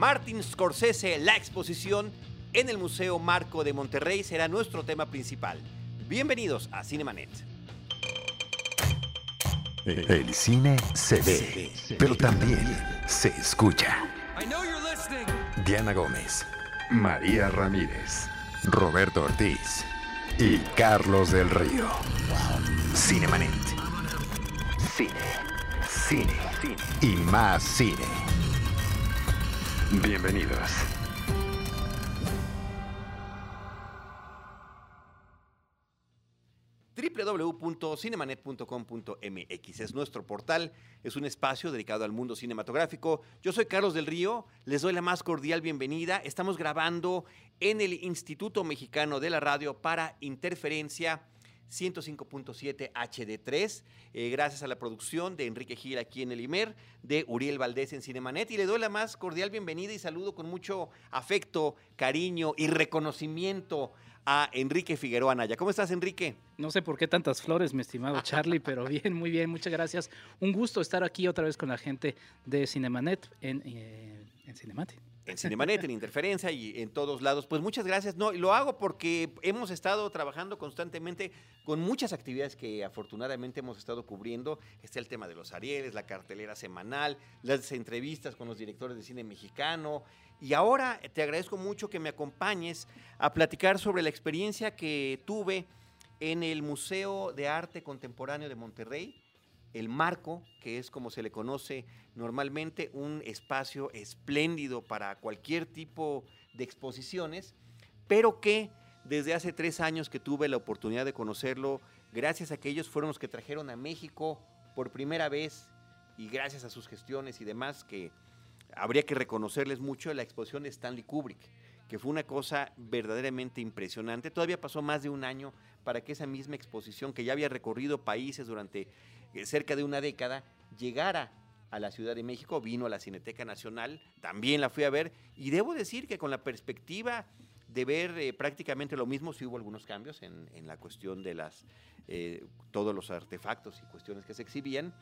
Martin Scorsese, la exposición en el Museo Marco de Monterrey será nuestro tema principal. Bienvenidos a Cinemanet. El cine se ve, pero también se escucha. Diana Gómez, María Ramírez, Roberto Ortiz y Carlos del Río. Cinemanet. Cine, cine, cine y más cine. Bienvenidos. www.cinemanet.com.mx es nuestro portal, es un espacio dedicado al mundo cinematográfico. Yo soy Carlos del Río, les doy la más cordial bienvenida. Estamos grabando en el Instituto Mexicano de la Radio para Interferencia 105.7 HD3, eh, gracias a la producción de Enrique Gil aquí en el IMER, de Uriel Valdés en Cinemanet, y le doy la más cordial bienvenida y saludo con mucho afecto, cariño y reconocimiento a Enrique Figueroa Naya. ¿Cómo estás, Enrique? No sé por qué tantas flores, mi estimado Charlie, pero bien, muy bien, muchas gracias. Un gusto estar aquí otra vez con la gente de Cinemanet en, eh, en Cinemate en Cinemanet, en Interferencia y en todos lados. Pues muchas gracias. No, lo hago porque hemos estado trabajando constantemente con muchas actividades que afortunadamente hemos estado cubriendo. Está el tema de los Arieles, la cartelera semanal, las entrevistas con los directores de cine mexicano. Y ahora te agradezco mucho que me acompañes a platicar sobre la experiencia que tuve en el Museo de Arte Contemporáneo de Monterrey el marco, que es como se le conoce normalmente, un espacio espléndido para cualquier tipo de exposiciones, pero que desde hace tres años que tuve la oportunidad de conocerlo, gracias a que ellos fueron los que trajeron a México por primera vez y gracias a sus gestiones y demás, que habría que reconocerles mucho la exposición de Stanley Kubrick, que fue una cosa verdaderamente impresionante. Todavía pasó más de un año para que esa misma exposición, que ya había recorrido países durante eh, cerca de una década, llegara a la Ciudad de México, vino a la Cineteca Nacional, también la fui a ver, y debo decir que con la perspectiva de ver eh, prácticamente lo mismo, sí hubo algunos cambios en, la cuestión de las, eh, todos los artefactos y cuestiones que se exhibían,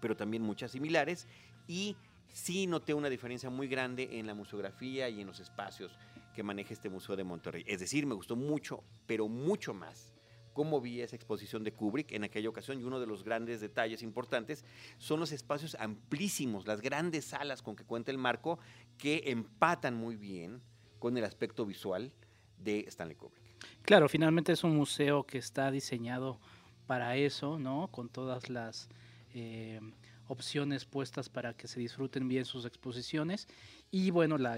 pero también muchas similares, y sí noté una diferencia muy grande en la museografía y en los espacios que maneja este Museo de Monterrey. Es decir, me gustó mucho, pero mucho más cómo vi esa exposición de Kubrick en aquella ocasión y uno de los grandes detalles importantes son los espacios amplísimos, las grandes salas con que cuenta el marco que empatan muy bien con el aspecto visual de Stanley Kubrick. Claro, finalmente es un museo que está diseñado para eso, ¿no? Con todas las eh, opciones puestas para que se disfruten bien sus exposiciones. Y bueno, la,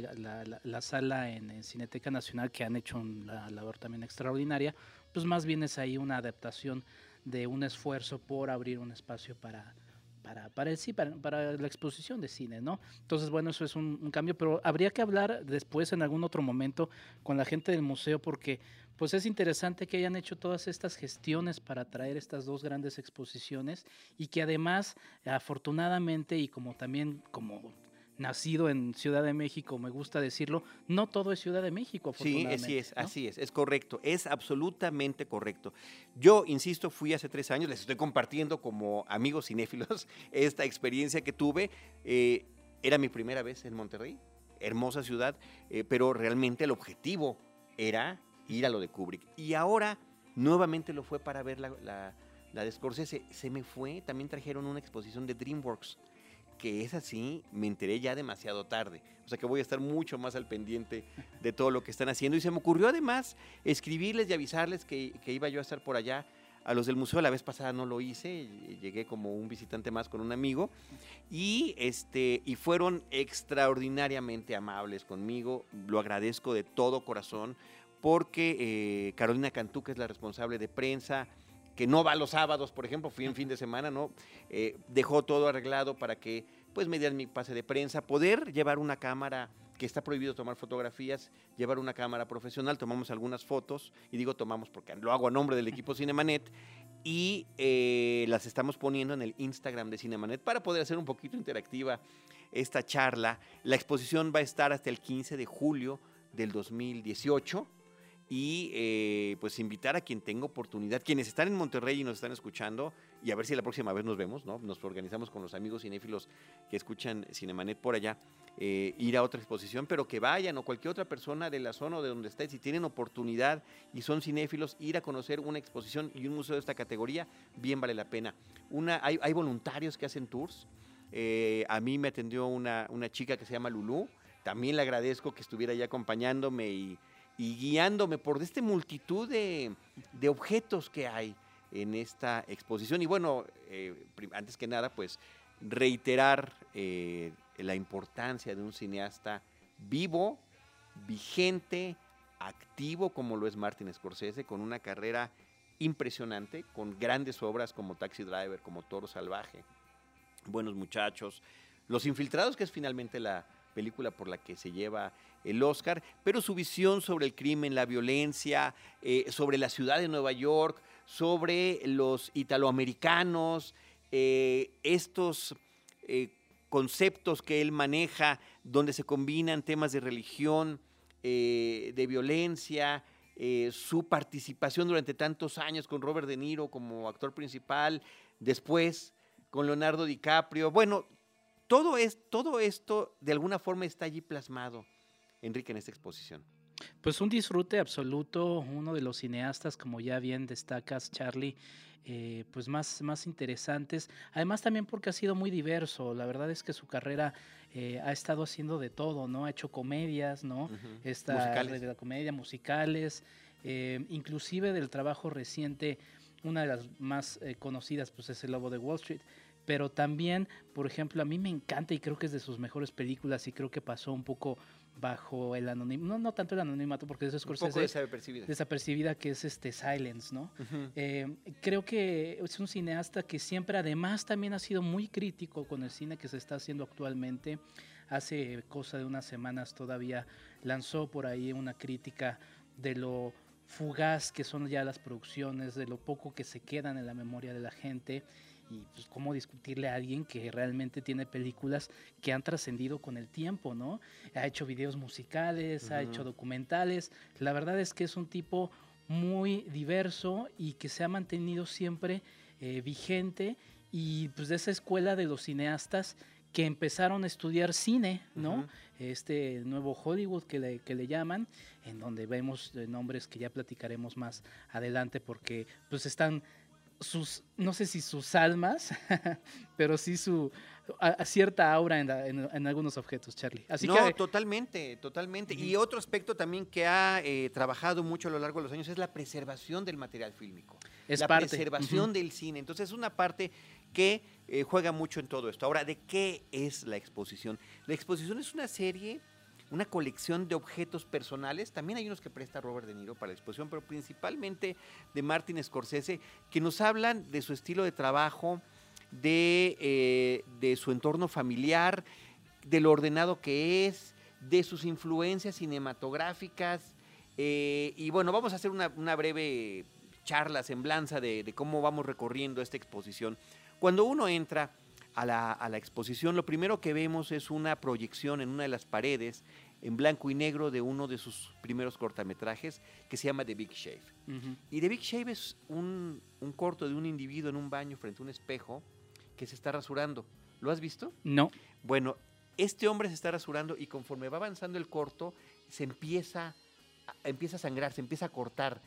la, sala en, Cineteca Nacional, que han hecho una labor también extraordinaria, pues más bien es ahí una adaptación de un esfuerzo por abrir un espacio para, para, para, sí, para, la exposición de cine, ¿no? Entonces, bueno, eso es un, cambio, pero habría que hablar después en algún otro momento con la gente del museo porque pues es interesante que hayan hecho todas estas gestiones para traer estas dos grandes exposiciones y que además, afortunadamente y como también como nacido en Ciudad de México, me gusta decirlo, no todo es Ciudad de México. Sí, así es, así es, es correcto, es absolutamente correcto. Yo, insisto, fui hace tres años, les estoy compartiendo como amigos cinéfilos esta experiencia que tuve. Eh, era mi primera vez en Monterrey, hermosa ciudad, eh, pero realmente el objetivo era ir a lo de Kubrick. Y ahora nuevamente lo fue para ver la, la, la de Scorsese. Se me fue, también trajeron una exposición de DreamWorks que es así, me enteré ya demasiado tarde. O sea que voy a estar mucho más al pendiente de todo lo que están haciendo. Y se me ocurrió además escribirles y avisarles que, iba yo a estar por allá. A los del museo la vez pasada no lo hice, llegué como un visitante más con un amigo y, este, y fueron extraordinariamente amables conmigo. Lo agradezco de todo corazón porque eh, Carolina Cantú, que es la responsable de prensa, que no va los sábados, por ejemplo, fui en fin de semana, ¿no? Eh, dejó todo arreglado para que, pues, me dieran mi pase de prensa, poder llevar una cámara que está prohibido tomar fotografías, llevar una cámara profesional, tomamos algunas fotos, y digo tomamos porque lo hago a nombre del equipo Cinemanet, y eh, las estamos poniendo en el Instagram de Cinemanet para poder hacer un poquito interactiva esta charla. La exposición va a estar hasta el 15 de julio del 2018 y eh, pues invitar a quien tenga oportunidad, quienes están en Monterrey y nos están escuchando, y a ver si la próxima vez nos vemos, ¿no? Nos organizamos con los amigos cinéfilos que escuchan Cinemanet por allá, eh, ir a otra exposición, pero que vayan o cualquier otra persona de la zona o de donde esté, si tienen oportunidad y son cinéfilos, ir a conocer una exposición y un museo de esta categoría, bien vale la pena. Una, hay, hay voluntarios que hacen tours. Eh, a mí me atendió una, una chica que se llama Lulú. También le agradezco que estuviera ahí acompañándome y y guiándome por esta multitud de, objetos que hay en esta exposición. Y bueno, eh, antes que nada, pues reiterar eh, la importancia de un cineasta vivo, vigente, activo como lo es Martin Scorsese, con una carrera impresionante, con grandes obras como Taxi Driver, como Toro Salvaje, Buenos Muchachos, Los Infiltrados, que es finalmente la, película por la que se lleva el Oscar, pero su visión sobre el crimen, la violencia, eh, sobre la ciudad de Nueva York, sobre los italoamericanos, eh, estos eh, conceptos que él maneja, donde se combinan temas de religión, de violencia, su participación durante tantos años con Robert De Niro como actor principal, después con Leonardo DiCaprio. Bueno, todo, es, todo esto de alguna forma está allí plasmado, Enrique, en esta exposición. Pues un disfrute absoluto, uno de los cineastas, como ya bien destacas, Charlie, eh, pues más, más interesantes. Además también porque ha sido muy diverso. La verdad es que su carrera eh, ha estado haciendo de todo, ¿no? Ha hecho comedias, ¿no? Esta musicales. de la comedia, musicales, eh, inclusive del trabajo reciente, una de las más conocidas, pues es El Lobo de Wall Street pero también, por ejemplo, a mí me encanta y creo que es de sus mejores películas y creo que pasó un poco bajo el anonimato, no, no tanto el anonimato, porque eso es Scorsese. desapercibida. Desapercibida, que es este Silence, ¿no? Eh, creo que es un cineasta que siempre, además, también ha sido muy crítico con el cine que se está haciendo actualmente. Hace cosa de unas semanas todavía lanzó por ahí una crítica de lo fugaz que son ya las producciones, de lo poco que se quedan en la memoria de la gente y pues cómo discutirle a alguien que realmente tiene películas que han trascendido con el tiempo, ¿no? Ha hecho videos musicales, ha hecho documentales. La verdad es que es un tipo muy diverso y que se ha mantenido siempre eh, vigente y pues de esa escuela de los cineastas que empezaron a estudiar cine, ¿no? Este nuevo Hollywood que le, que le llaman, en donde vemos eh, nombres que ya platicaremos más adelante porque pues están sus, no sé si sus almas, pero sí su cierta aura en, algunos objetos, Charlie. Así no, totalmente, totalmente. Y otro aspecto también que ha eh, trabajado mucho a lo largo de los años es la preservación del material fílmico. Es la preservación del cine. Entonces es una parte que eh, juega mucho en todo esto. Ahora, ¿de qué es la exposición? La exposición es una serie una colección de objetos personales. También hay unos que presta Robert De Niro para la exposición, pero principalmente de Martin Scorsese, que nos hablan de su estilo de trabajo, de, eh, de su entorno familiar, de lo ordenado que es, de sus influencias cinematográficas. Eh, y bueno, vamos a hacer una, breve charla, semblanza de, cómo vamos recorriendo esta exposición. Cuando uno entra a la, exposición, lo primero que vemos es una proyección en una de las paredes en blanco y negro de uno de sus primeros cortometrajes que se llama The Big Shave. Y The Big Shave es un, un, corto de un individuo en un baño frente a un espejo que se está rasurando. ¿Lo has visto? No. Bueno, este hombre se está rasurando y conforme va avanzando el corto, se empieza, empieza a sangrar, se empieza a cortar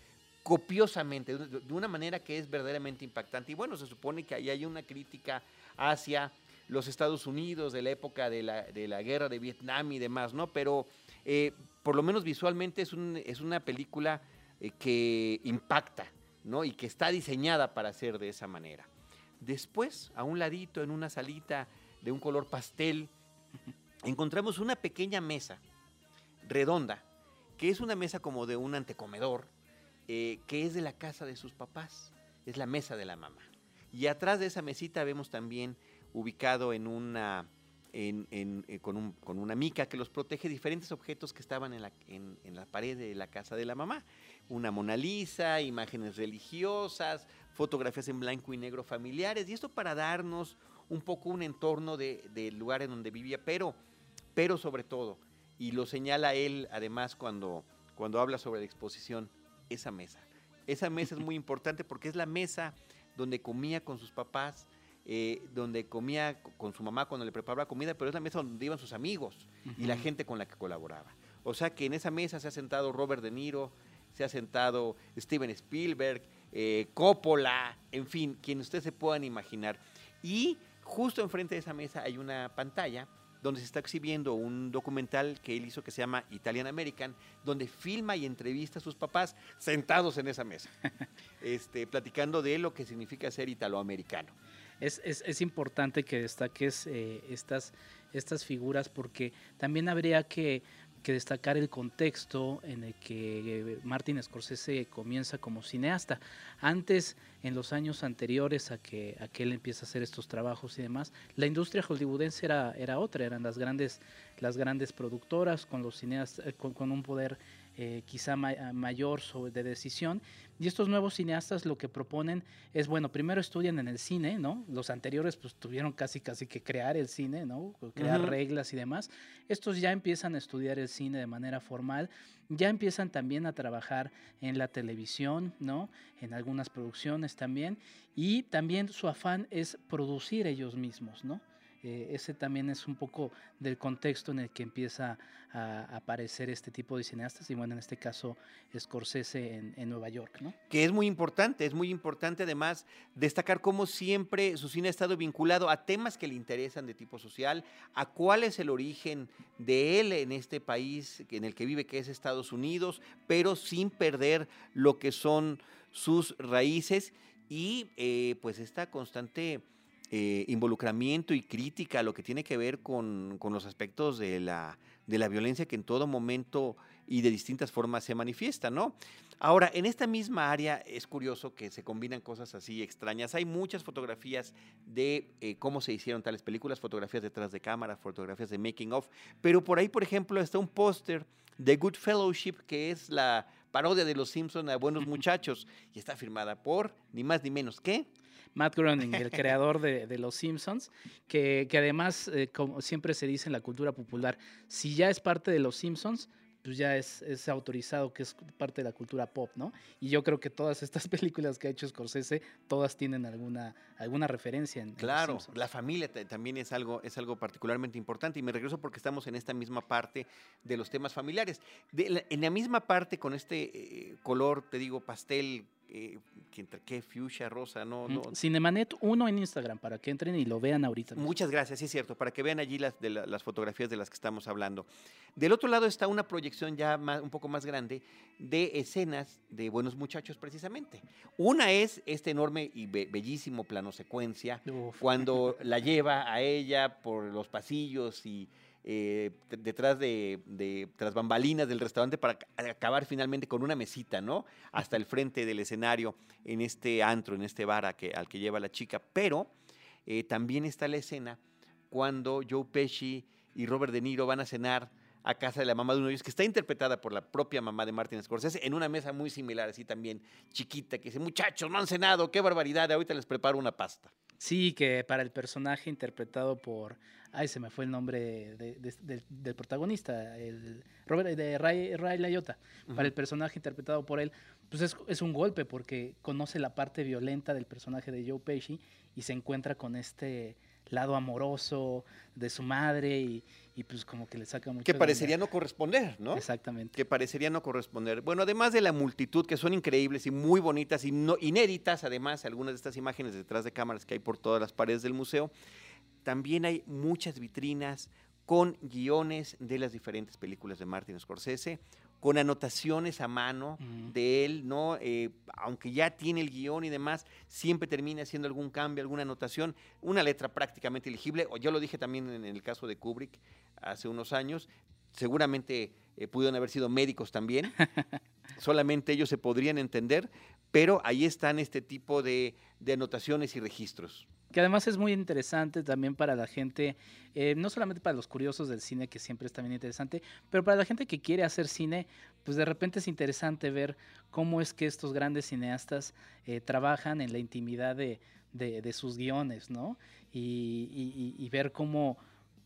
copiosamente, de una manera que es verdaderamente impactante. Y bueno, se supone que ahí hay una crítica hacia los Estados Unidos de la época de la, de la guerra de Vietnam y demás, ¿no? Pero eh, por lo menos visualmente es, un, es una película eh, que impacta, ¿no? Y que está diseñada para ser de esa manera. Después, a un ladito, en una salita de un color pastel, encontramos una pequeña mesa redonda, que es una mesa como de un antecomedor, eh, que es de la casa de sus papás, es la mesa de la mamá. Y atrás de esa mesita vemos también ubicado en una, en, eh, con, una mica que los protege diferentes objetos que estaban en la, en, la pared de la casa de la mamá. Una Mona Lisa, imágenes religiosas, fotografías en blanco y negro familiares. Y esto para darnos un poco un entorno del lugar en donde vivía, pero, pero sobre todo, y lo señala él además cuando cuando habla sobre la exposición, esa mesa. Esa mesa es muy importante porque es la mesa donde comía con sus papás, eh, donde comía con su mamá cuando le preparaba comida, pero es la mesa donde iban sus amigos y la gente con la que colaboraba. O sea que en esa mesa se ha sentado Robert De Niro, se ha sentado Steven Spielberg, eh, Coppola, en fin, quien ustedes se puedan imaginar. Y justo enfrente de esa mesa hay una pantalla donde se está exhibiendo un documental que él hizo que se llama Italian American, donde filma y entrevista a sus papás sentados en esa mesa, este, platicando de lo que significa ser italoamericano. Es, es, es importante que destaques eh, estas, estas figuras porque también habría que que destacar el contexto en el que eh, Martin Scorsese comienza como cineasta. Antes, en los años anteriores a que, a que él empieza a hacer estos trabajos y demás, la industria hollywoodense era, era otra, eran las grandes, las grandes productoras con los cineastas, eh, con un poder eh, quizá mayor sobre, de decisión. Y estos nuevos cineastas lo que proponen es, bueno, primero estudian en el cine, ¿no? Los anteriores pues tuvieron casi casi que crear el cine, ¿no? Crear reglas y demás. Estos ya empiezan a estudiar el cine de manera formal, ya empiezan también a trabajar en la televisión, ¿no? En algunas producciones también. Y también su afán es producir ellos mismos, ¿no? Eh, ese también es un poco del contexto en el que empieza a aparecer este tipo de cineastas, y bueno, en este caso Scorsese en, Nueva York, ¿no? Que es muy importante, es muy importante además destacar cómo siempre su cine ha estado vinculado a temas que le interesan de tipo social, a cuál es el origen de él en este país en el que vive, que es Estados Unidos, pero sin perder lo que son sus raíces y eh, pues esta constante eh, involucramiento y crítica a lo que tiene que ver con, los aspectos de la, de la, violencia que en todo momento y de distintas formas se manifiesta, ¿no? Ahora, en esta misma área es curioso que se combinan cosas así extrañas. Hay muchas fotografías de eh, cómo se hicieron tales películas, fotografías detrás de cámara, fotografías de making of, pero por ahí, por ejemplo, está un póster de Good Fellowship, que es la parodia de Los Simpson a Buenos Muchachos, y está firmada por ni más ni menos que Matt Groening, el creador de, Los Simpsons, que, además, eh, como siempre se dice en la cultura popular, si ya es parte de Los Simpsons, pues ya es, es, autorizado que es parte de la cultura pop, ¿no? Y yo creo que todas estas películas que ha hecho Scorsese, todas tienen alguna, alguna referencia en Claro, la familia también es algo, es algo particularmente importante. Y me regreso porque estamos en esta misma parte de los temas familiares. en la misma parte, con este eh, color, te digo, pastel eh, ¿qué fuchsia, rosa, no, no. Cinemanet 1 en Instagram para que entren y lo vean ahorita. Muchas gracias, sí es cierto, para que vean allí las, de las fotografías de las que estamos hablando. Del otro lado está una proyección ya un poco más grande de escenas de Buenos Muchachos precisamente. Una es este enorme y bellísimo plano secuencia, cuando la lleva a ella por los pasillos y eh, detrás de, tras bambalinas del restaurante para acabar finalmente con una mesita, ¿no? Hasta el frente del escenario en este antro, en este bar que, al que lleva la chica. Pero eh, también está la escena cuando Joe Pesci y Robert De Niro van a cenar a casa de la mamá de uno de ellos, que está interpretada por la propia mamá de Martin Scorsese, en una mesa muy similar, así también chiquita, que dice, muchachos, no han cenado, qué barbaridad, ahorita les preparo una pasta. Sí, que para el personaje interpretado por, ay, se me fue el nombre del protagonista, el Robert, de Ray, Ray Liotta, para el personaje interpretado por él, pues es, es, un golpe porque conoce la parte violenta del personaje de Joe Pesci y se encuentra con este lado amoroso de su madre y, pues como que le saca mucho. Que parecería no corresponder, ¿no? Exactamente. Que parecería no corresponder. Bueno, además de la multitud, que son increíbles y muy bonitas y no, inéditas, además, algunas de estas imágenes detrás de cámaras que hay por todas las paredes del museo, también hay muchas vitrinas con guiones de las diferentes películas de Martin Scorsese, con anotaciones a mano de él, ¿no? Eh, aunque ya tiene el guion y demás, siempre termina haciendo algún cambio, alguna anotación, una letra prácticamente legible, o yo lo dije también en el caso de Kubrick hace unos años, seguramente eh, pudieron haber sido médicos también, solamente ellos se podrían entender, pero ahí están este tipo de anotaciones y registros que además es muy interesante también para la gente, eh, no solamente para los curiosos del cine, que siempre es también interesante, pero para la gente que quiere hacer cine, pues de repente es interesante ver cómo es que estos grandes cineastas eh, trabajan en la intimidad de, sus guiones, ¿no? Y, ver cómo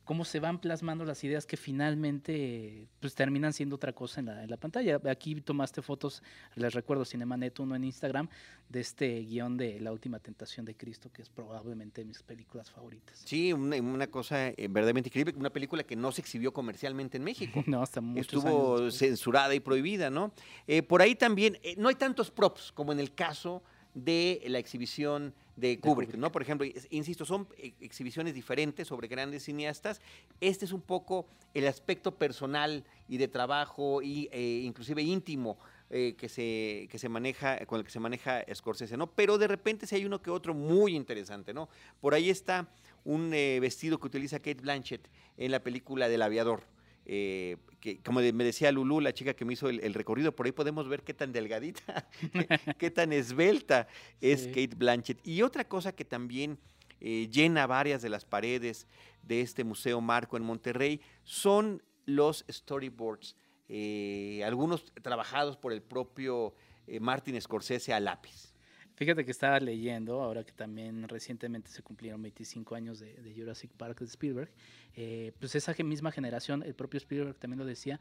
cómo se van plasmando las ideas que finalmente pues terminan siendo otra cosa en la, en la pantalla. Aquí tomaste fotos, les recuerdo, Cinemanet 1 en Instagram, de este guion de La Última Tentación de Cristo, que es probablemente de mis películas favoritas. Sí, una, cosa eh, verdaderamente increíble, una película que no se exhibió comercialmente en México. no, hasta muchos Estuvo censurada y prohibida, ¿no? Eh, por ahí también, eh, no hay tantos props como en el caso de la exhibición de Kubrick, ¿no? Por ejemplo, insisto, son e, exhibiciones diferentes sobre grandes cineastas. Este es un poco el aspecto personal y de trabajo y e inclusive íntimo eh, que, se, que se maneja, con el que se maneja Scorsese, ¿no? Pero de repente sí hay uno que otro muy interesante, ¿no? Por ahí está un eh, vestido que utiliza Kate Blanchett en la película del aviador. Eh, que como me decía Lulu, la chica que me hizo el, recorrido, por ahí podemos ver qué tan delgadita, qué, tan esbelta es Kate Blanchett. Y otra cosa que también eh, llena varias de las paredes de este Museo Marco en Monterrey son los storyboards, eh, algunos trabajados por el propio Martin Scorsese a lápiz. Fíjate que estaba leyendo, ahora que también recientemente se cumplieron 25 años de, Jurassic Park de Spielberg, eh, pues esa misma generación, el propio Spielberg también lo decía,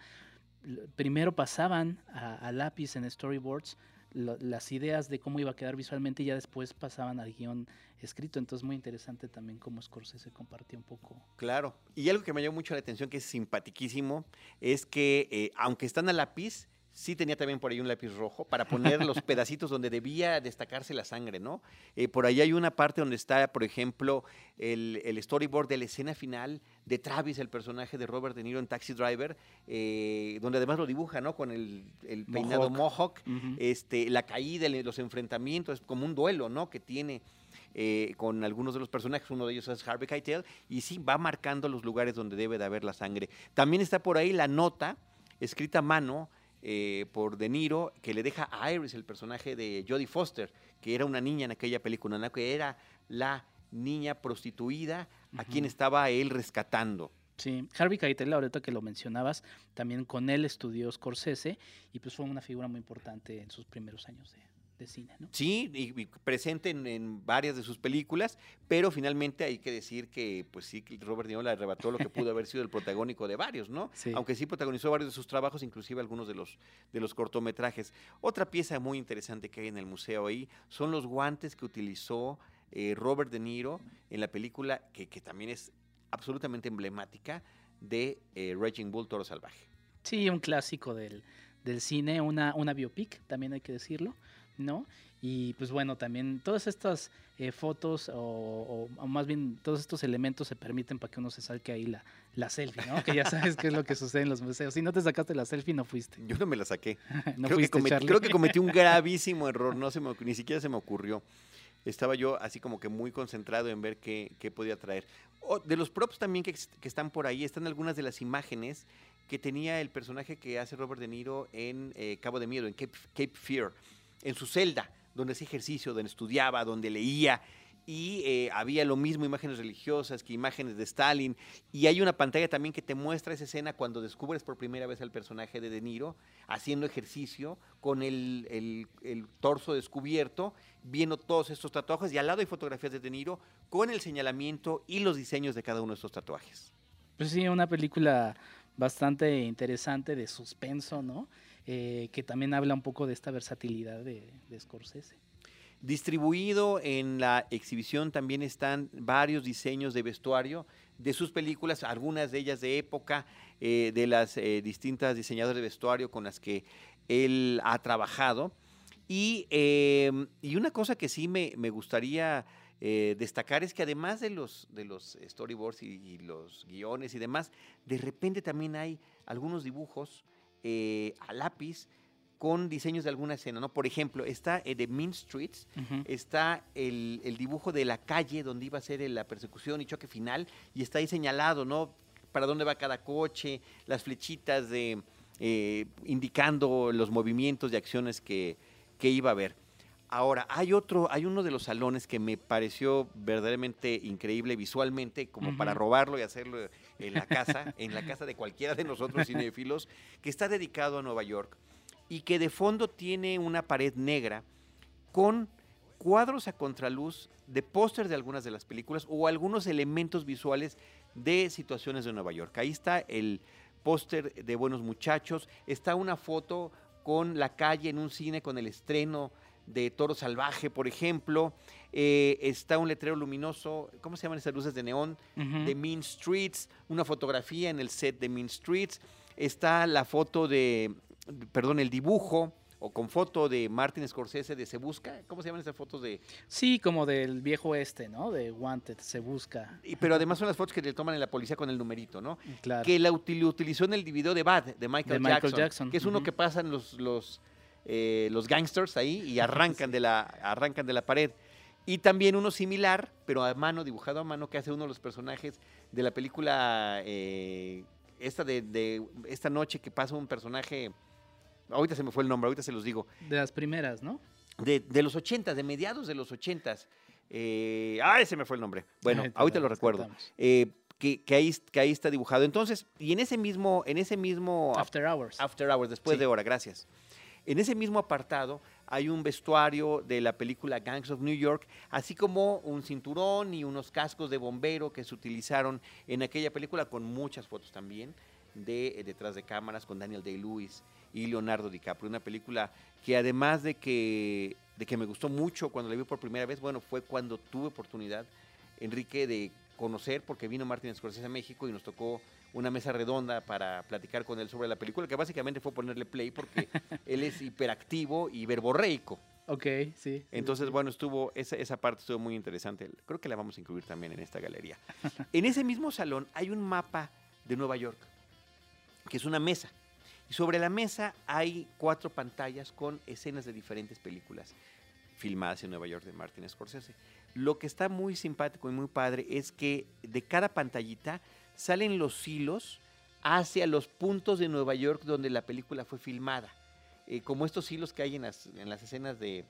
primero pasaban a, lápiz en storyboards las ideas de cómo iba a quedar visualmente y ya después pasaban al guion escrito. Entonces, muy interesante también cómo Scorsese compartió un poco. Claro. Y algo que me llamó mucho la atención, que es simpaticísimo, es que eh, aunque están a lápiz, sí tenía también por ahí un lápiz rojo para poner los pedacitos donde debía destacarse la sangre, ¿no? Eh, por ahí hay una parte donde está, por ejemplo, el, storyboard de la escena final de Travis, el personaje de Robert De Niro en Taxi Driver, eh, donde además lo dibuja, ¿no? Con el, peinado mohawk, este, la caída, los enfrentamientos, es como un duelo, ¿no? Que tiene eh, con algunos de los personajes, uno de ellos es Harvey Keitel, y sí, va marcando los lugares donde debe de haber la sangre. También está por ahí la nota escrita a mano eh, por De Niro, que le deja a Iris, el personaje de Jodie Foster, que era una niña en aquella película, que era la niña prostituida a quien estaba él rescatando. Sí, Harvey Keitel, ahorita que lo mencionabas, también con él estudió Scorsese y pues fue una figura muy importante en sus primeros años de, de cine, ¿no? Sí, y, presente en, varias de sus películas, pero finalmente hay que decir que, pues sí, Robert De Niro le arrebató lo que pudo haber sido el protagónico de varios, ¿no? Aunque sí protagonizó varios de sus trabajos, inclusive algunos de los, de los cortometrajes. Otra pieza muy interesante que hay en el museo ahí son los guantes que utilizó eh, Robert De Niro en la película, que, también es absolutamente emblemática, de eh, Raging Bull Toro Salvaje. Sí, un clásico del, del cine, una, una biopic, también hay que decirlo. ¿No? Y pues bueno, también todas estas eh, fotos o, más bien todos estos elementos se permiten para que uno se salque ahí la, la selfie, ¿no? Que ya sabes qué es lo que sucede en los museos. Si no te sacaste la selfie, no fuiste. Yo no me la saqué. creo, que cometí, creo, que cometí, un gravísimo error, no se me, ni siquiera se me ocurrió. Estaba yo así como que muy concentrado en ver qué, qué podía traer. de los props también que, que están por ahí, están algunas de las imágenes que tenía el personaje que hace Robert De Niro en eh, Cabo de Miedo, en Cape, Cape Fear en su celda, donde hacía ejercicio, donde estudiaba, donde leía. Y eh, había lo mismo imágenes religiosas que imágenes de Stalin. Y hay una pantalla también que te muestra esa escena cuando descubres por primera vez al personaje de De Niro haciendo ejercicio con el, torso descubierto, viendo todos estos tatuajes. Y al lado hay fotografías de De Niro con el señalamiento y los diseños de cada uno de estos tatuajes. Pues sí, una película bastante interesante de suspenso, ¿no? Eh, que también habla un poco de esta versatilidad de, Scorsese. Distribuido en la exhibición también están varios diseños de vestuario de sus películas, algunas de ellas de época, eh, de las eh, distintas diseñadoras de vestuario con las que él ha trabajado. Y, una cosa que sí me, gustaría destacar es que además de los, de los storyboards y, los guiones y demás, de repente también hay algunos dibujos eh, a lápiz con diseños de alguna escena, ¿no? Por ejemplo, está de Mean Streets, está el, dibujo de la calle donde iba a ser la persecución y choque final, y está ahí señalado, ¿no? Para dónde va cada coche, las flechitas de eh, indicando los movimientos y acciones que, que iba a haber. Ahora, hay otro, hay uno de los salones que me pareció verdaderamente increíble visualmente, como para robarlo y hacerlo en la casa, en la casa de cualquiera de nosotros cinéfilos, que está dedicado a Nueva York y que de fondo tiene una pared negra con cuadros a contraluz de pósters de algunas de las películas o algunos elementos visuales de situaciones de Nueva York. Ahí está el póster de Buenos Muchachos, está una foto con la calle en un cine con el estreno de Toro Salvaje, por ejemplo. Eh, está un letrero luminoso, ¿cómo se llaman esas luces de neón? De Mean Streets, una fotografía en el set de Mean Streets. Está la foto de, perdón, el dibujo o con foto de Martin Scorsese de Se Busca. ¿Cómo se llaman esas fotos de...? Sí, como del viejo este, ¿no? De Wanted, Se Busca. Y, pero además son las fotos que le toman en la policía con el numerito, ¿no? Claro. Que la utilizó en el video de Bad, de Michael, Jackson, que es uno que pasan los, los, eh, los gangsters ahí y arrancan, de la, arrancan de la pared. Y también uno similar, pero a mano, dibujado a mano, que hace uno de los personajes de la película eh, esta de, de, esta noche que pasa un personaje ahorita se me fue el nombre, ahorita se los digo. De las primeras, ¿no? De, de los ochentas, de mediados de los ochentas. Eh, ¡Ay, se me fue el nombre! Bueno, ahorita lo recuerdo. Eh, que, que, ahí, que ahí está dibujado. Entonces, y en ese mismo... En ese mismo after Hours. After Hours, después de hora, gracias. En ese mismo apartado hay un vestuario de la película Gangs of New York, así como un cinturón y unos cascos de bombero que se utilizaron en aquella película, con muchas fotos también de eh, detrás de cámaras con Daniel Day-Lewis y Leonardo DiCaprio. Una película que además de que, de que me gustó mucho cuando la vi por primera vez, bueno, fue cuando tuve oportunidad, Enrique, de conocer, porque vino Martin Scorsese a México y nos tocó una mesa redonda para platicar con él sobre la película, que básicamente fue ponerle play porque él es hiperactivo y verborreico. Ok, sí. Entonces, bueno, estuvo, esa, esa parte estuvo muy interesante. Creo que la vamos a incluir también en esta galería. en ese mismo salón hay un mapa de Nueva York, que es una mesa. Y sobre la mesa hay cuatro pantallas con escenas de diferentes películas filmadas en Nueva York de Martin Scorsese. Lo que está muy simpático y muy padre es que de cada pantallita salen los hilos hacia los puntos de Nueva York donde la película fue filmada. Eh, como estos hilos que hay en las, en las escenas de,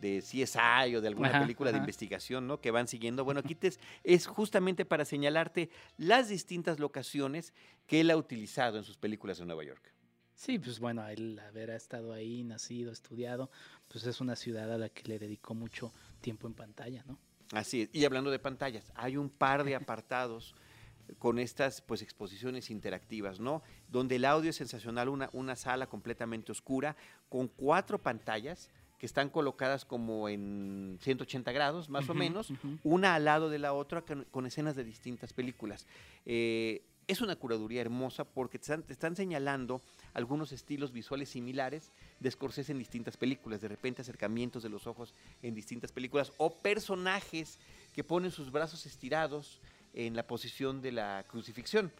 de CSI o de alguna película de investigación, ¿no? Que van siguiendo. Bueno, aquí es justamente para señalarte las distintas locaciones que él ha utilizado en sus películas en Nueva York. Sí, pues bueno, el haber estado ahí, nacido, estudiado, pues es una ciudad a la que le dedicó mucho tiempo en pantalla, ¿no? Así es. Y hablando de pantallas, hay un par de apartados con estas pues exposiciones interactivas, ¿no? Donde el audio es sensacional, una, una sala completamente oscura con cuatro pantallas que están colocadas como en 180 grados, más o menos, una al lado de la otra con, escenas de distintas películas. Eh, es una curaduría hermosa porque te están, señalando algunos estilos visuales similares de Scorsese en distintas películas, de repente acercamientos de los ojos en distintas películas o personajes que ponen sus brazos estirados en la posición de la crucifixión.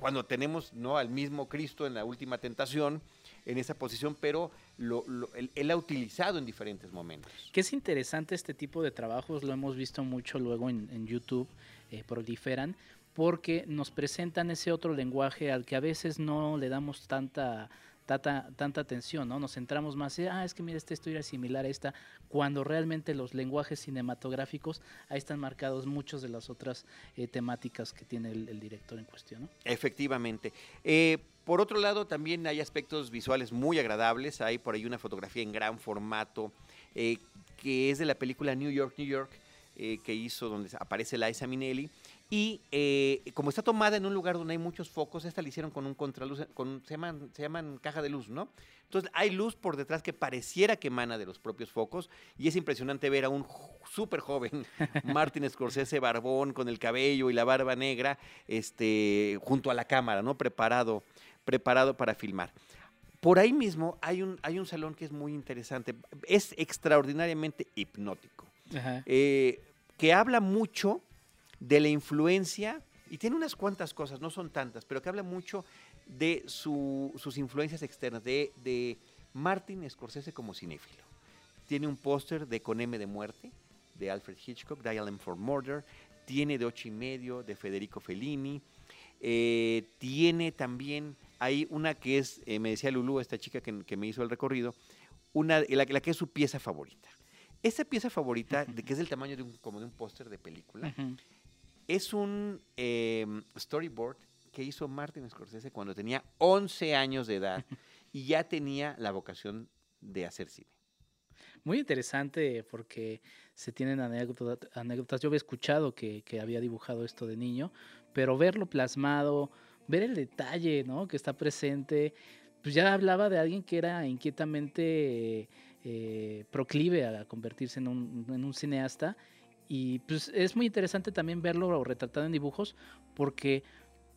Cuando tenemos ¿no? al mismo Cristo en la última tentación en esa posición, pero lo, él, ha utilizado en diferentes momentos. Que es interesante este tipo de trabajos, lo hemos visto mucho luego en, YouTube, eh, proliferan, porque nos presentan ese otro lenguaje al que a veces no le damos tanta, tanta, atención, ¿no? Nos centramos más en, ah, es que mira, esta historia es similar a esta, cuando realmente los lenguajes cinematográficos, ahí están marcados muchas de las otras eh, temáticas que tiene el, director en cuestión. Efectivamente. Eh, por otro lado, también hay aspectos visuales muy agradables. Hay por ahí una fotografía en gran formato eh, que es de la película New York, New York, que hizo donde aparece Liza Minnelli y eh, como está tomada en un lugar donde hay muchos focos, esta la hicieron con un contraluz, con, se, llaman, se llaman caja de luz, ¿no? Entonces hay luz por detrás que pareciera que emana de los propios focos y es impresionante ver a un súper joven Martin Scorsese barbón con el cabello y la barba negra este, junto a la cámara, ¿no? Preparado, preparado para filmar. Por ahí mismo hay un, hay un salón que es muy interesante, es extraordinariamente hipnótico, eh, que habla mucho de la influencia, y tiene unas cuantas cosas, no son tantas, pero que habla mucho de sus influencias externas, de, Martin Scorsese como cinéfilo. Tiene un póster de Con M de Muerte, de Alfred Hitchcock, Dial M for Murder, tiene de ocho y medio de Federico Fellini, eh, tiene también hay una que es, eh, me decía Lulu, esta chica que, me hizo el recorrido, una, la, la, que es su pieza favorita. Esa pieza favorita, de, que es del tamaño de un, como de un póster de película, es un em, storyboard que hizo Martin Scorsese cuando tenía 11 años de edad y ya tenía la vocación de hacer cine. muy interesante porque se tienen anécdotas. Yo había escuchado que, que, había dibujado esto de niño, pero verlo plasmado, ver el detalle ¿no? que está presente, pues ya hablaba de alguien que era inquietamente eh, proclive a convertirse en un, en un cineasta. Y pues es muy interesante también verlo retratado en dibujos porque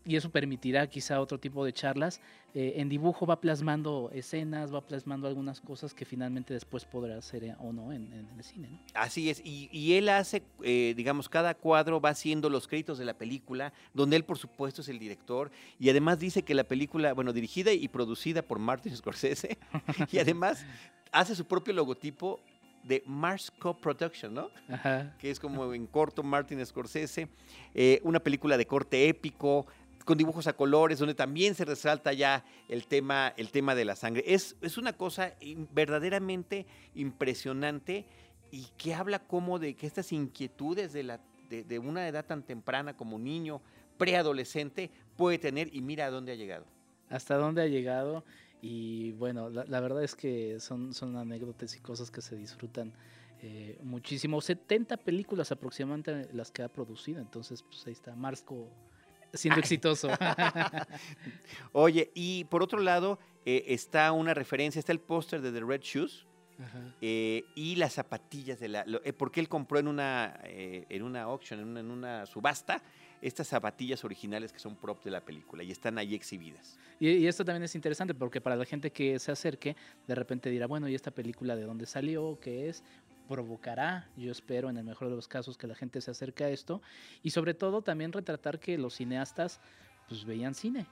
y eso permitirá quizá otro tipo de charlas. Eh, en dibujo va plasmando escenas, va plasmando algunas cosas que finalmente después podrá hacer eh, o no en, el cine. Así es, y, él hace, eh, digamos, cada cuadro va haciendo los créditos de la película, donde él por supuesto es el director, y además dice que la película, bueno, dirigida y producida por Martin Scorsese, y además hace su propio logotipo de Mars Co-Production, ¿no? Ajá. Que es como en corto Martin Scorsese, una película de corte épico, con dibujos a colores, donde también se resalta ya el tema, el tema de la sangre. Es, es una cosa verdaderamente impresionante y que habla como de que estas inquietudes de, la, de, una edad tan temprana como niño, preadolescente, puede tener y mira a dónde ha llegado. Hasta dónde ha llegado y bueno, la, verdad es que son, son anécdotas y cosas que se disfrutan eh, muchísimo. 70 películas aproximadamente las que ha producido, entonces pues ahí está, Marsco siendo exitoso. Oye, y por otro lado, eh, está una referencia, está el póster de The Red Shoes. Eh, y las zapatillas de la. Porque él compró en una, en una auction, en una, en una, subasta, estas zapatillas originales que son prop de la película y están ahí exhibidas. Y, y, esto también es interesante porque para la gente que se acerque, de repente dirá, bueno, ¿y esta película de dónde salió? ¿Qué es? provocará, yo espero en el mejor de los casos, que la gente se acerque a esto y sobre todo también retratar que los cineastas pues veían cine.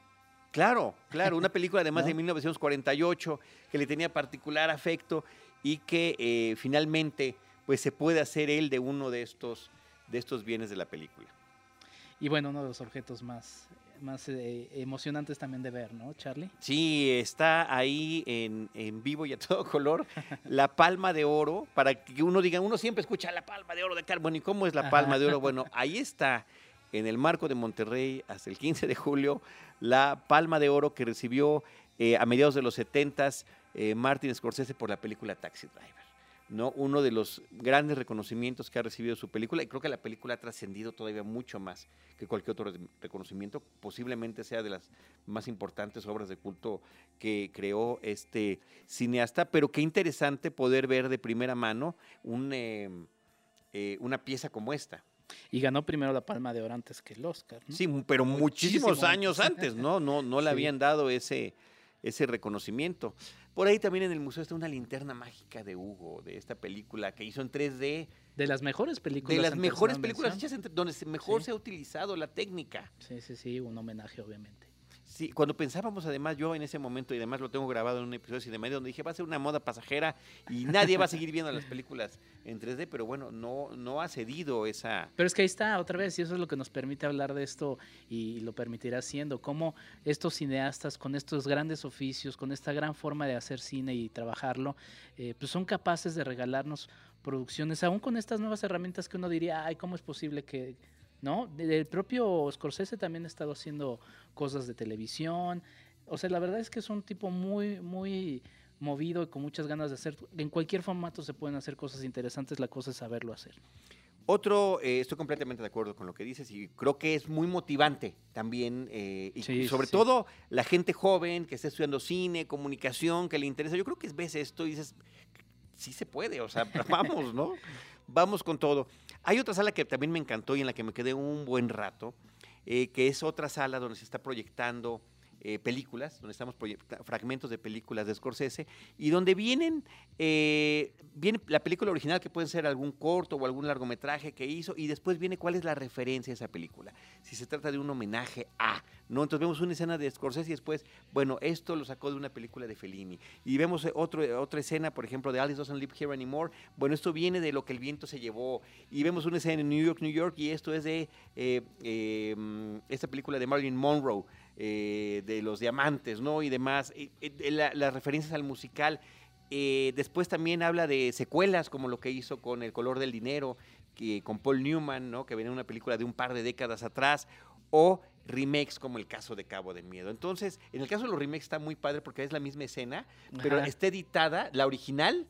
Claro, claro, una película además de 1948 que le tenía particular afecto y que eh, finalmente pues se puede hacer él de uno de estos, de estos bienes de la película. Y bueno, uno de los objetos más más eh, emocionantes también de ver, ¿no, Charlie? Sí, está ahí en, vivo y a todo color la palma de oro, para que uno diga, uno siempre escucha la palma de oro de Carmen, ¿y cómo es la palma de oro? Bueno, ahí está, en el marco de Monterrey, hasta el 15 de julio, la palma de oro que recibió eh, a mediados de los 70 eh, Martin Scorsese por la película Taxi Driver. ¿No? Uno de los grandes reconocimientos que ha recibido su película, y creo que la película ha trascendido todavía mucho más que cualquier otro reconocimiento, posiblemente sea de las más importantes obras de culto que creó este cineasta, pero qué interesante poder ver de primera mano un, em, eh, una pieza como esta. Y ganó primero la Palma de Oro antes que el Oscar. Sí, pero muchísimos años antes, ¿no? No, no le habían dado ese, ese reconocimiento. Por ahí también en el museo está una linterna mágica de Hugo, de esta película que hizo en 3D. De las mejores películas. De las mejores películas hechas donde mejor se ha utilizado la técnica. Sí, sí, sí, un homenaje obviamente. Sí, cuando pensábamos además, yo en ese momento, y además lo tengo grabado en un episodio de Medio, donde dije, va a ser una moda pasajera y nadie va a seguir viendo las películas en 3D, pero bueno, no, no ha cedido esa... Pero es que ahí está, otra vez, y eso es lo que nos permite hablar de esto y lo permitirá siendo, cómo estos cineastas con estos grandes oficios, con esta gran forma de hacer cine y trabajarlo, eh, pues son capaces de regalarnos producciones, aún con estas nuevas herramientas que uno diría, ay, ¿cómo es posible que ¿no? El propio Scorsese también ha estado haciendo cosas de televisión. O sea, la verdad es que es un tipo muy, muy movido y con muchas ganas de hacer. En cualquier formato se pueden hacer cosas interesantes, la cosa es saberlo hacer. Otro, eh, estoy completamente de acuerdo con lo que dices y creo que es muy motivante también, eh, y sobre todo la gente joven que está estudiando cine, comunicación, que le interesa. Yo creo que ves esto y dices, sí se puede, o sea, vamos, ¿no? Vamos con todo. Hay otra sala que también me encantó y en la que me quedé un buen rato, eh, que es otra sala donde se está proyectando eh, películas, donde estamos fragmentos de películas de Scorsese, y donde vienen, eh, viene la película original, que puede ser algún corto o algún largometraje que hizo, y después viene cuál es la referencia a esa película. Si se trata de un homenaje a, ¿no? Entonces vemos una escena de Scorsese y después, bueno, esto lo sacó de una película de Fellini. Y vemos otro, otra escena, por ejemplo, de Alice Doesn't Live Here Anymore. Bueno, esto viene de lo que el viento se llevó. Y vemos una escena en New York, New York, y esto es de eh, mm, esta película de Marilyn Monroe. Eh, de los diamantes, ¿no? Y demás, las referencias al musical. Eh, después también habla de secuelas, como lo que hizo con El color del dinero, que, con Paul Newman, ¿no? Que viene una película de un par de décadas atrás, o remakes como el caso de Cabo de Miedo. Entonces, en el caso de los remakes está muy padre porque es la misma escena, pero está editada, la original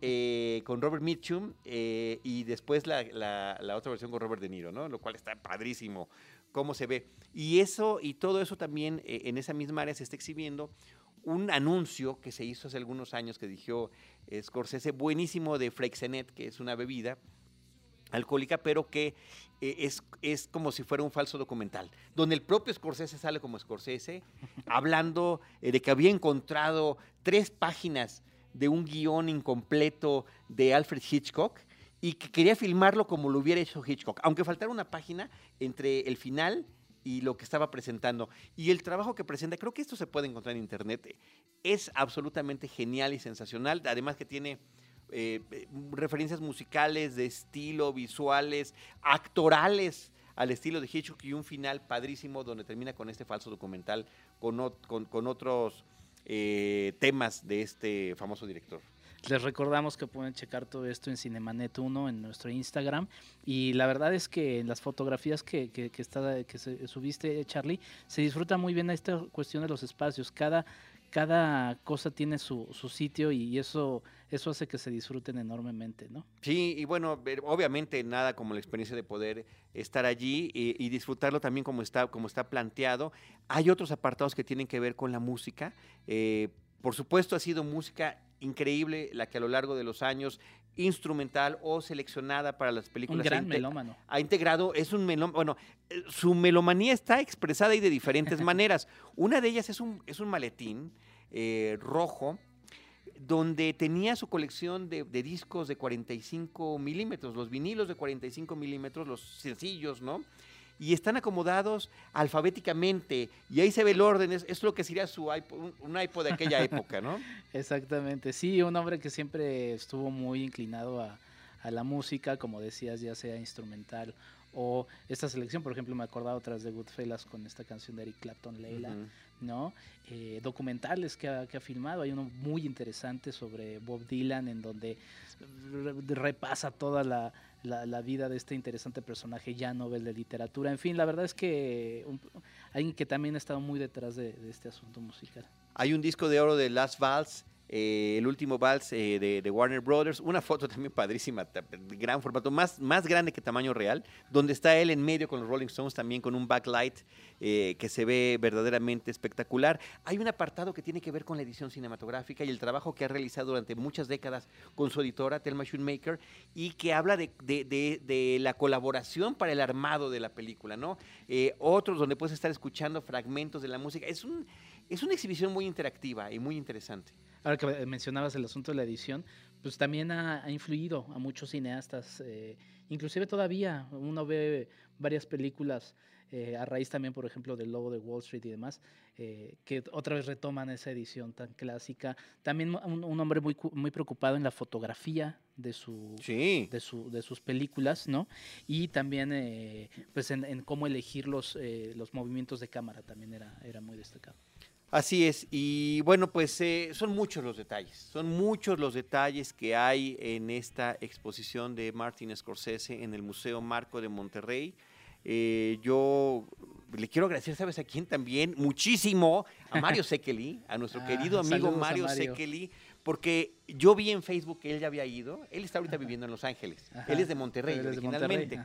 eh, con Robert Mitchum eh, y después la, la, otra versión con Robert De Niro, ¿no? Lo cual está padrísimo, cómo se ve. Y eso y todo eso también eh, en esa misma área se está exhibiendo un anuncio que se hizo hace algunos años que dijo Scorsese, buenísimo de Freixenet, que es una bebida alcohólica, pero que eh, es, es, como si fuera un falso documental, donde el propio Scorsese sale como Scorsese, hablando eh, de que había encontrado tres páginas de un guion incompleto de Alfred Hitchcock y que quería filmarlo como lo hubiera hecho Hitchcock, aunque faltara una página entre el final y lo que estaba presentando. Y el trabajo que presenta, creo que esto se puede encontrar en internet, es absolutamente genial y sensacional, además que tiene eh, referencias musicales, de estilo, visuales, actorales al estilo de Hitchcock y un final padrísimo donde termina con este falso documental con, con, otros eh, temas de este famoso director. Les recordamos que pueden checar todo esto en Cinemanet 1 en nuestro Instagram. Y la verdad es que en las fotografías que, que, está, que subiste, Charlie, se disfruta muy bien esta cuestión de los espacios. Cada, cada cosa tiene su, su sitio y eso eso hace que se disfruten enormemente, ¿no? Sí, y bueno, obviamente nada como la experiencia de poder estar allí y, disfrutarlo también como está, como está planteado. Hay otros apartados que tienen que ver con la música. Eh, por supuesto, ha sido música increíble la que a lo largo de los años instrumental o seleccionada para las películas. Un gran melómano. Ha integrado, es un melómano, bueno, eh, su melomanía está expresada y de diferentes maneras. Una de ellas es un, es un maletín eh, rojo donde tenía su colección de, discos de 45 milímetros, los vinilos de 45 milímetros, los sencillos, ¿no? Y están acomodados alfabéticamente, y ahí se ve el orden, es, lo que sería su iPod, un, iPod de aquella época, ¿no? Exactamente, sí, un hombre que siempre estuvo muy inclinado a, a la música, como decías, ya sea instrumental o esta selección, por ejemplo, me acordaba otras de Goodfellas con esta canción de Eric Clapton, Leila, ¿no? Eh, documentales que ha, que ha, filmado, hay uno muy interesante sobre Bob Dylan en donde repasa toda la, la, vida de este interesante personaje ya Nobel de literatura. En fin, la verdad es que alguien que también ha estado muy detrás de, de este asunto musical. Hay un disco de oro de Last Vals eh, el último vals eh, de, Warner Brothers, una foto también padrísima, de gran formato, más, más grande que tamaño real, donde está él en medio con los Rolling Stones, también con un backlight eh, que se ve verdaderamente espectacular. Hay un apartado que tiene que ver con la edición cinematográfica y el trabajo que ha realizado durante muchas décadas con su editora, Thelma Schoonmaker, y que habla de, de, la colaboración para el armado de la película, ¿no? otros donde puedes estar escuchando fragmentos de la música. Es, un, es una exhibición muy interactiva y muy interesante ahora que mencionabas el asunto de la edición, pues también ha, influido a muchos cineastas, eh, inclusive todavía uno ve varias películas eh, a raíz también, por ejemplo, del Lobo de Wall Street y demás, eh, que otra vez retoman esa edición tan clásica. También un, hombre muy, muy preocupado en la fotografía de, su, de, su, de sus películas, ¿no? Y también pues en, en, cómo elegir los, los movimientos de cámara también era, era muy destacado. Así es, y bueno, pues eh, son muchos los detalles, son muchos los detalles que hay en esta exposición de Martin Scorsese en el Museo Marco de Monterrey. Eh, yo le quiero agradecer, ¿sabes a quién también? Muchísimo a Mario Sekeli, a nuestro ah, querido amigo Mario, Sekeli, porque yo vi en Facebook que él ya había ido. Él está ahorita viviendo en Los Ángeles. él es de Monterrey, originalmente.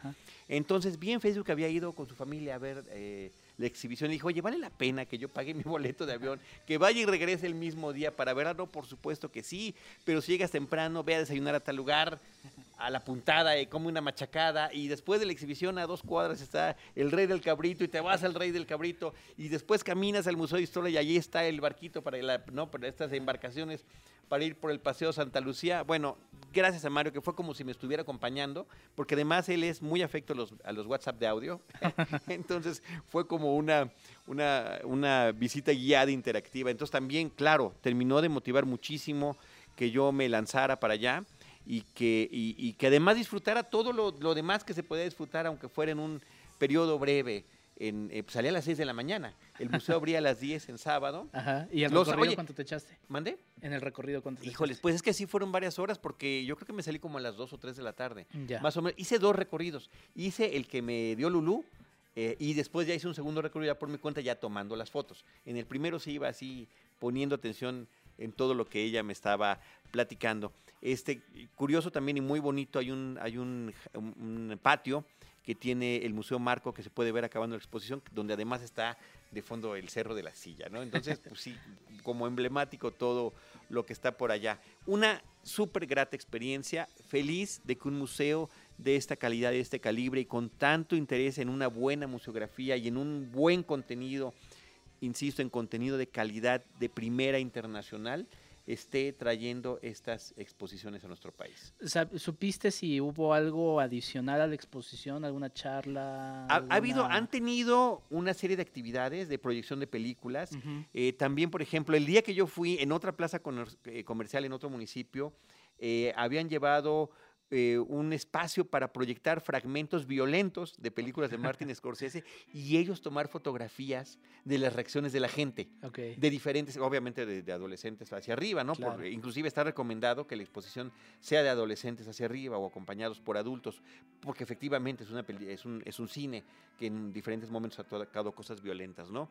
Entonces vi en Facebook que había ido con su familia a ver eh, la exhibición y dijo, oye, ¿vale la pena que yo pague mi boleto de avión, que vaya y regrese el mismo día para verla? No, por supuesto que sí, pero si llegas temprano, ve a desayunar a tal lugar, a la puntada, y come una machacada, y después de la exhibición a dos cuadras está el Rey del Cabrito, y te vas al Rey del Cabrito, y después caminas al Museo de Historia y allí está el barquito para, la, ¿no? para estas embarcaciones para ir por el Paseo Santa Lucía. Bueno, gracias a Mario, que fue como si me estuviera acompañando, porque además él es muy afecto a los, a los WhatsApp de audio. Entonces fue como una, una, una visita guiada interactiva. Entonces también, claro, terminó de motivar muchísimo que yo me lanzara para allá y que, y, que además disfrutara todo lo, lo demás que se podía disfrutar, aunque fuera en un periodo breve en, eh, pues, salía a las 6 de la mañana. El museo abría a las 10 en sábado. Ajá. ¿Y el recorrido cuánto te echaste? ¿Mandé? En el recorrido cuánto te Híjoles, pues es que sí fueron varias horas porque yo creo que me salí como a las 2 o 3 de la tarde. Ya. Más o menos. Hice dos recorridos. Hice el que me dio Lulú eh, y después ya hice un segundo recorrido ya por mi cuenta ya tomando las fotos. En el primero sí iba así poniendo atención en todo lo que ella me estaba platicando. Este, curioso también y muy bonito, hay un, hay un, un patio que tiene el Museo Marco que se puede ver acabando la exposición, donde además está de fondo el Cerro de la Silla, ¿no? Entonces, pues sí, como emblemático todo lo que está por allá. Una súper grata experiencia, feliz de que un museo de esta calidad, de este calibre y con tanto interés en una buena museografía y en un buen contenido, insisto, en contenido de calidad de primera internacional, esté trayendo estas exposiciones a nuestro país. ¿Supiste si hubo algo adicional a la exposición, alguna charla? Ha, habido, han tenido una serie de actividades de proyección de películas. Eh, también, por ejemplo, el día que yo fui en otra plaza eh, comercial en otro municipio, eh, habían llevado eh, un espacio para proyectar fragmentos violentos de películas de Martin Scorsese y ellos tomar fotografías de las reacciones de la gente, de diferentes, obviamente de, adolescentes hacia arriba, ¿no? inclusive está recomendado que la exposición sea de adolescentes hacia arriba o acompañados por adultos, porque efectivamente es, una, es, un, es un cine que en diferentes momentos ha tocado cosas violentas, ¿no?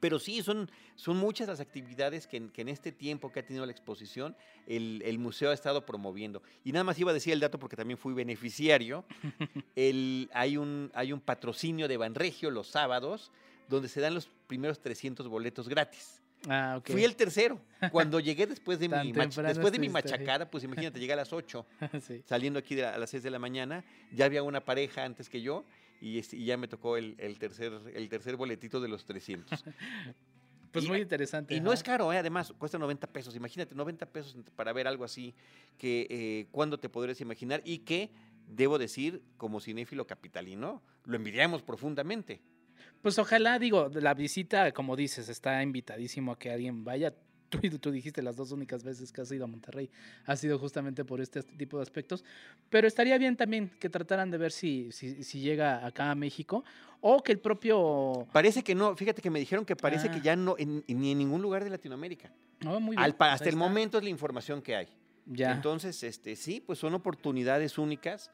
Pero sí, son, son muchas las actividades que en, este tiempo que ha tenido la exposición, el, museo ha estado promoviendo. Y nada más iba a decir el dato porque también fui beneficiario. El, hay, un, hay un patrocinio de Banregio los sábados, donde se dan los primeros 300 boletos gratis. Ah, okay. Fui el tercero. Cuando llegué después de, mi, después de mi machacada, pues imagínate, llegué a las 8, saliendo aquí a las 6 de la mañana, ya había una pareja antes que yo y, ya me tocó el, tercer, el tercer boletito de los 300. Pues muy interesante. Y no es caro, ¿eh? además, cuesta 90 pesos. Imagínate, 90 pesos para ver algo así que eh, cuando te podrías imaginar y que, debo decir, como cinéfilo capitalino, lo envidiamos profundamente. Pues ojalá, digo, la visita, como dices, está invitadísimo a que alguien vaya tú, tú dijiste las dos únicas veces que has ido a Monterrey, ha sido justamente por este tipo de aspectos, pero estaría bien también que trataran de ver si, si, llega acá a México o que el propio... Parece que no, fíjate que me dijeron que parece que ah. ya no, ni en ningún lugar de Latinoamérica. No, muy bien. hasta el momento es la información que hay. Ya. Entonces, este, sí, pues son oportunidades únicas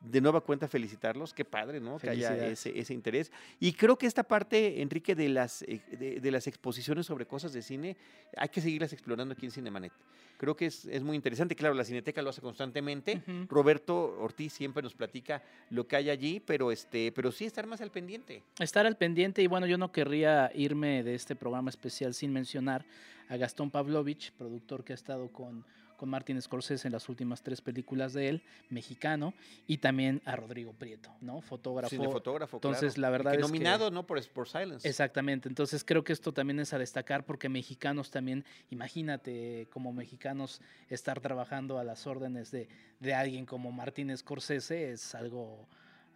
de nueva cuenta felicitarlos, qué padre, ¿no? Que haya ese, ese, interés. Y creo que esta parte, Enrique, de las, eh, de, las exposiciones sobre cosas de cine, hay que seguirlas explorando aquí en Cinemanet. Creo que es, es muy interesante. Claro, la Cineteca lo hace constantemente. Roberto Ortiz siempre nos platica lo que hay allí, pero, este, pero sí estar más al pendiente. Estar al pendiente y bueno, yo no querría irme de este programa especial sin mencionar a Gastón Pavlovich, productor que ha estado con con Martin Scorsese en las últimas tres películas de él, mexicano, y también a Rodrigo Prieto, ¿no? Fotógrafo. Sí, fotógrafo, Entonces, la verdad es nominado, ¿no? Por, por Silence. Exactamente. Entonces, creo que esto también es a destacar porque mexicanos también, imagínate como mexicanos estar trabajando a las órdenes de, de alguien como Martin Scorsese es algo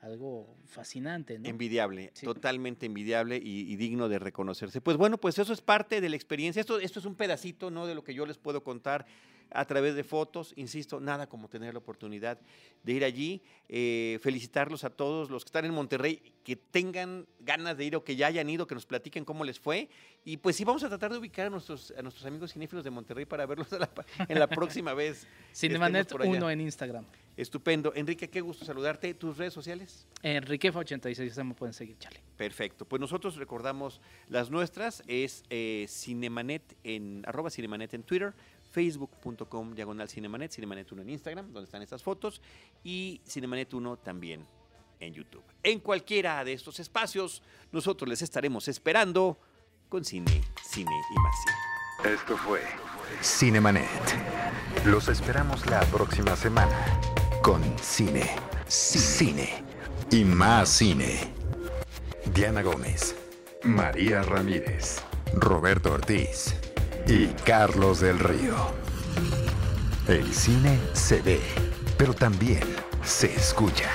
algo fascinante, ¿no? Envidiable, totalmente envidiable y, digno de reconocerse. Pues bueno, pues eso es parte de la experiencia. Esto, esto es un pedacito, ¿no? De lo que yo les puedo contar a través de fotos. Insisto, nada como tener la oportunidad de ir allí. Eh, felicitarlos a todos los que están en Monterrey, que tengan ganas de ir o que ya hayan ido, que nos platiquen cómo les fue. Y pues sí, vamos a tratar de ubicar a nuestros, a nuestros amigos cinéfilos de Monterrey para verlos en la próxima vez. Cinemanet 1 en Instagram. Estupendo. Enrique, qué gusto saludarte. ¿Tus redes sociales? Enriquefa86, ya me pueden seguir, Charlie. Perfecto. Pues nosotros recordamos las nuestras. Es eh, Cinemanet en arroba Cinemanet en Twitter, facebook.com diagonal Cinemanet, Cinemanet 1 en Instagram, donde están estas fotos, y Cinemanet 1 también en YouTube. En cualquiera de estos espacios, nosotros les estaremos esperando con cine, cine y más cine. Esto fue Cinemanet. Los esperamos la próxima semana con cine, cine y más cine. Diana Gómez, María Ramírez, Roberto Ortiz y Carlos del Río. El cine se ve, pero también se escucha.